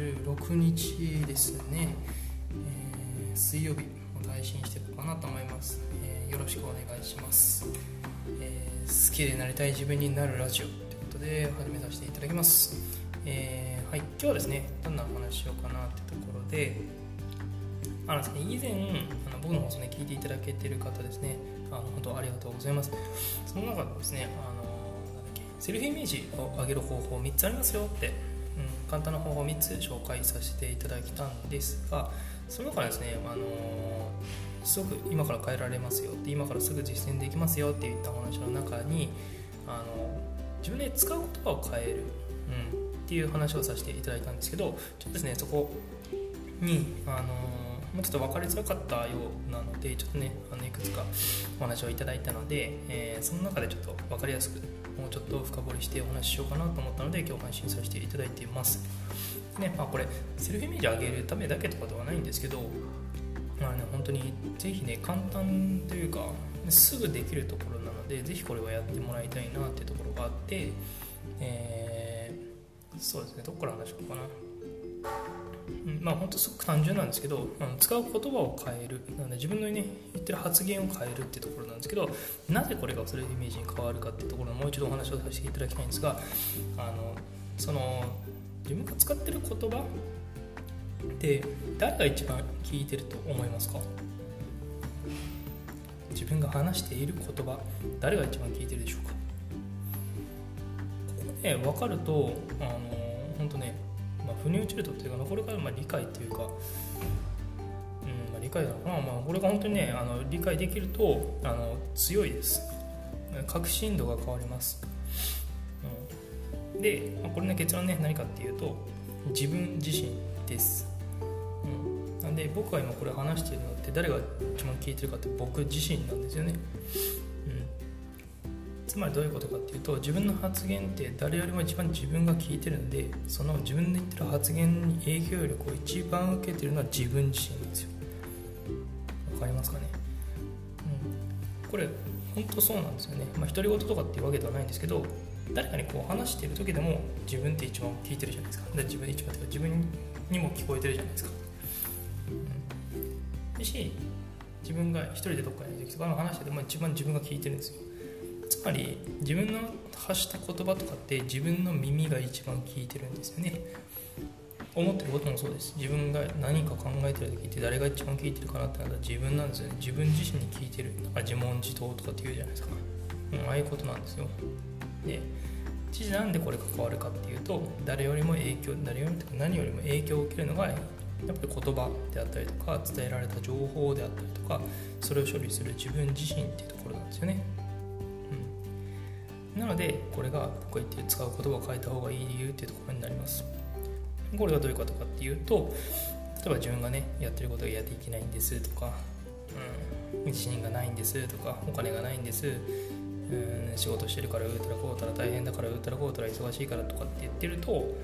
16日ですね、えー、水曜日を配信していこうかなと思います、えー、よろしくお願いします、えー、好きでなりたい自分になるラジオということで始めさせていただきます、えはい今日はですねどんなお話しようかなってところであのですね以前あの僕の放送ね聞いていただけてる方ですねあの本当ありがとうございます。その中でですねあのセルフイメージを上げる方法3つありますよって、うん、簡単な方法3つ紹介させていただきたんですがその中ですね、あのすごく今から変えられますよって今からすぐ実践できますよっていったお話の中にあの自分で使う言葉を変える、うん、っていう話をさせていただいたんですけどちょっとですねそこにあのもうちょっと分かりづらかったようなのでちょっとねあのいくつかお話をいただいたので、えー、その中でちょっと分かりやすくもうちょっと深掘りしてお話ししようかなと思ったので今日配信させていただいています。ねまあこれセルフイメージ上げるためだけとかではないんですけどまあね本当にぜひね簡単というかすぐできるところなのでぜひこれはやってもらいたいなっていうところがあってえー、そうですねどっから話しようかな。まあ本当すごく単純なんですけど使う言葉を変える。なので自分の、ね、言ってる発言を変えるっていうところなんですけどなぜこれがそれイメージに変わるかっていうところをもう一度お話をさせていただきたいんですがあのその自分が使ってる言葉って誰が一番聞いてると思いますか？自分が話している言葉誰が一番聞いてるでしょうか？ここね分かるとあの本当ねまあ、腑に落ちるとっていうかこれからまあ理解というか、うんまあ、理解なのかな、まあ、これが本当にねあの理解できるとあの強いです。確信度が変わります、うん、で、まあ、これね結論ね何かっていうと自分自身です、うん、なんで僕が今これ話しているのって誰が一番聞いてるかって僕自身なんですよね。つまりどういうことかっていうと自分の発言って誰よりも一番自分が聞いてるのでその自分で言ってる発言に影響力を一番受けてるのは自分自身なんですよ。わかりますかね、うん、これ本当そうなんですよね。まあ独り言とかっていうわけではないんですけど誰かにこう話してる時でも自分って一番聞いてるじゃないですか。で自分で一番というか自分にも聞こえてるじゃないですか、うん、し自分が一人でどっかにいる時とかの話してても一番自分が聞いてるんですよ。つまり自分の発した言葉とかって自分の耳が一番聞いてるんですよね。思ってることもそうです。自分が何か考えてる時って誰が一番聞いてるかなってなったら自分なんですよね。自分自身に聞いてる。だか自問自答とかって言うじゃないですか、うん、ああいうことなんですよ。で知事なんでこれが変わるかっていうと誰よりも影響誰よりも何よりも影響を受けるのがやっぱり言葉であったりとか伝えられた情報であったりとかそれを処理する自分自身っていうところなんですよね。なのでこれが僕が言って使う言葉を変えた方がいい理由っていうところになります。これがどういうことかっていうと例えば自分がねやってることがやっていけないんですとか、うん、自信がないんですとかお金がないんですうん仕事してるからうたらこうたら大変だからうたらこうたら忙しいからとかって言ってると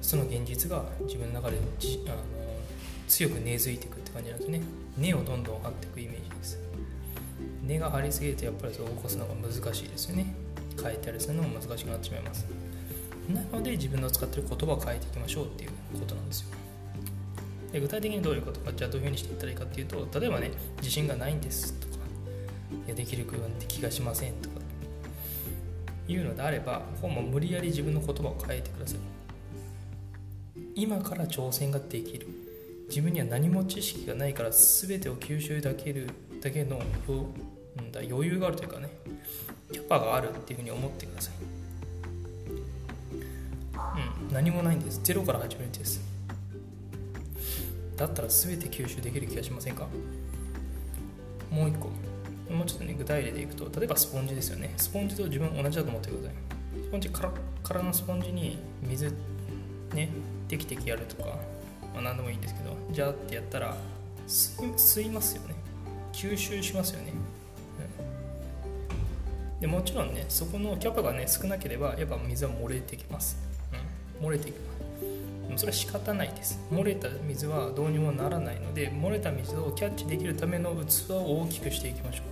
その現実が自分の中でじあの強く根付いていくって感じなんですね。根をどんどん張っていくイメージです。根が張りすぎるとやっぱりそれを起こすのが難しいですよね。変えたりするのも難しくなってしまいます。なので自分の使ってる言葉を変えていきましょうっていうことなんですよ。で具体的にどういうことかじゃあどういうふうにしていったらいいかっていうと例えばね自信がないんですとかいやできる部分って気がしませんとかいうのであれば本も無理やり自分の言葉を変えてください。今から挑戦ができる。自分には何も知識がないから全てを吸収できるだけの余裕があるというかねキャパがあるっていうふうに思ってください。うん何もないんです。ゼロから始めるです。だったら全て吸収できる気がしませんか？もう一個。もうちょっとね具体例でいくと例えばスポンジですよね。スポンジと自分同じだと思ってください。スポンジカラカラのスポンジに水ねテキテキやるとか、まあ、何でもいいんですけどジャーってやったら吸いますよね。吸収しますよね。うん。でもちろんねそこのキャパがね少なければやっぱ水は漏れてきます、うん、漏れてきます。それは仕方ないです。漏れた水はどうにもならないので漏れた水をキャッチできるための器を大きくしていきましょ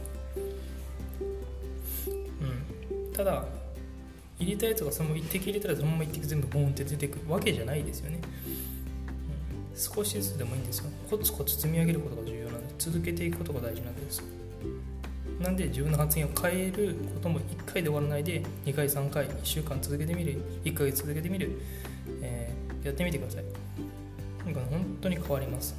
う、うん、ただ入れたやつがそのまま一滴入れたらそのまま一滴全部ボーンって出てくるわけじゃないですよね。うん。少しずつでもいいんですよ。コツコツ積み上げることが重要なんで続けていくことが大事なんです。なんで自分の発言を変えることも1回で終わらないで2回3回1週間続けてみる1ヶ月続けてみる、えー、やってみてください。本当に変わります。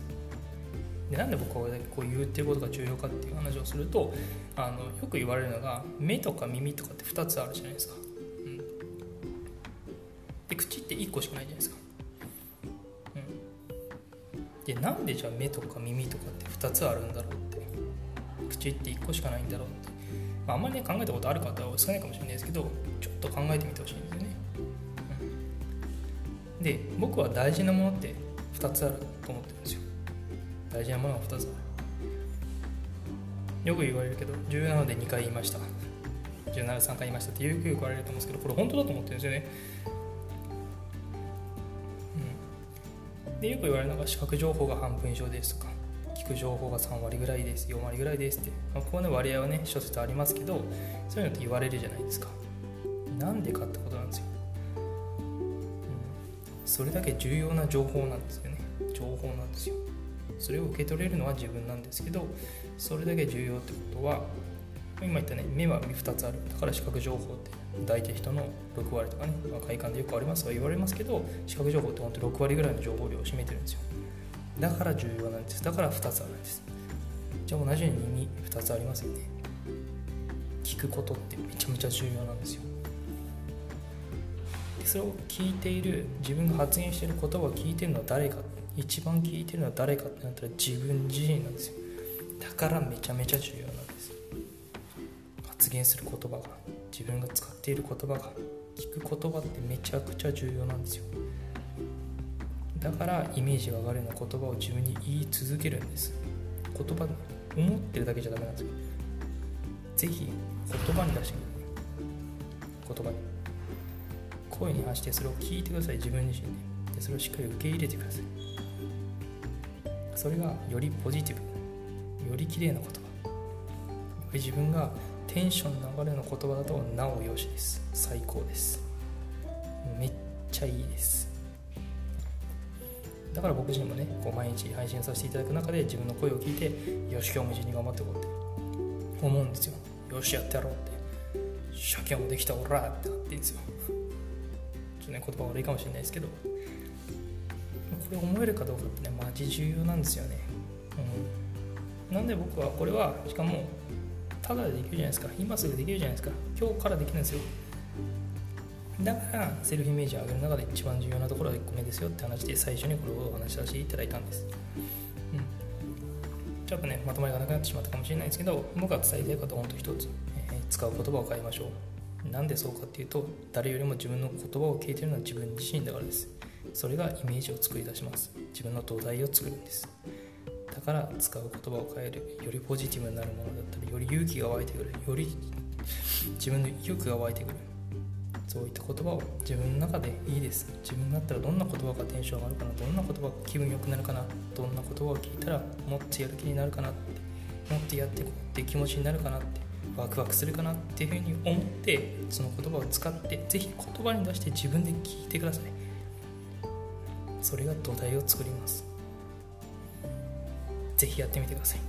でなんで僕はこう言うっていうことが重要かっていう話をするとあのよく言われるのが目とか耳とかって2つあるじゃないですか、うん、で口って1個しかないじゃないですか、でなんでじゃあ目とか耳とかって2つあるんだろう口って1個しかないんだろうって、まあ、あんまりね考えたことある方は少ないかもしれないですけどちょっと考えてみてほしいんですよね、うん、で僕は大事なものって2つあると思ってるんですよ。大事なものが2つある。よく言われるけど17で2回言いました。17で3回言いましたってよく言われると思うんですけどこれ本当だと思ってるんですよね、でよく言われるのが視覚情報が半分以上ですとか。聞く情報が3割ぐらいです4割ぐらいですって、まあ、ここの割合はね諸説ありますけどそういうのって言われるじゃないですか。なんでかってことなんですよ、うん、それだけ重要な情報なんですよね。情報なんですよ。それを受け取れるのは自分なんですけどそれだけ重要ってことは今言ったね目は2つある。だから視覚情報って大体人の6割とかね、まあ、快感でよくありますと言われますけど視覚情報って本当6割ぐらいの情報量を占めてるんですよ。だから重要なんです。だから2つあるんです。じゃあ同じように耳2つありますよね。聞くことってめちゃめちゃ重要なんですよ。でそれを聞いている自分が発言している言葉を聞いてるのは誰か。一番聞いてるのは誰かってなったら自分自身なんですよ。だからめちゃめちゃ重要なんです。発言する言葉が自分が使っている言葉が聞く言葉ってめちゃくちゃ重要なんですよ。だからイメージが上がるような言葉を自分に言い続けるんです。言葉思ってるだけじゃダメなんですよ。ぜひ言葉に出してください。言葉に。声に発してそれを聞いてください。自分自身で。でそれをしっかり受け入れてください。それがよりポジティブ。より綺麗な言葉。より自分がテンションの上がるような言葉だとなおよしです。最高です。めっちゃいいです。だから僕自身もねこう毎日配信させていただく中で自分の声を聞いてよし今日も一日頑張っていこうって思うんですよ。よしやってやろうって。しゃ今日もできたおらってなっていいんですよ。ちょっとね言葉悪いかもしれないですけど。これ思えるかどうかってねマジ重要なんですよね、うん、なんで僕はこれはしかもただでできるじゃないですか。今すぐできるじゃないですか。今日からできるんですよ。だからセルフイメージを上げる中で一番重要なところは1個目ですよって話で最初にこれをお話しさせていただいたんです、うん、ちょっとねまとまりがなくなってしまったかもしれないですけど僕が伝えたいことは本当一つ、えー、使う言葉を変えましょう。なんでそうかっていうと誰よりも自分の言葉を聞いてるのは自分自身だからです。それがイメージを作り出します。自分の土台を作るんです。だから使う言葉を変える。よりポジティブになるものだったりより勇気が湧いてくる。より自分の意欲が湧いてくる。そういった言葉を自分の中でいいです。自分だったらどんな言葉がテンション上がるかなどんな言葉が気分良くなるかなどんな言葉を聞いたらもっとやる気になるかなってもっとやっていこうって気持ちになるかなってワクワクするかなっていうふうに思ってその言葉を使って是非言葉に出して自分で聞いてください。それが土台を作ります。是非やってみてください、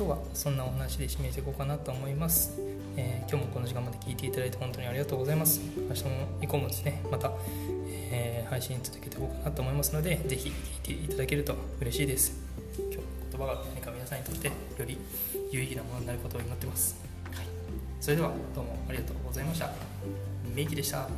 今日はそんなお話で締めていこうかなと思います、えー、今日もこの時間まで聞いていただいて本当にありがとうございます。明日も以降もですねまた、えー、配信続けていこうかなと思いますので是非聞いていただけると嬉しいです。今日言葉が何か皆さんにとってより有意義なものになることを祈ってます、はい、それではどうもありがとうございました。メイキでした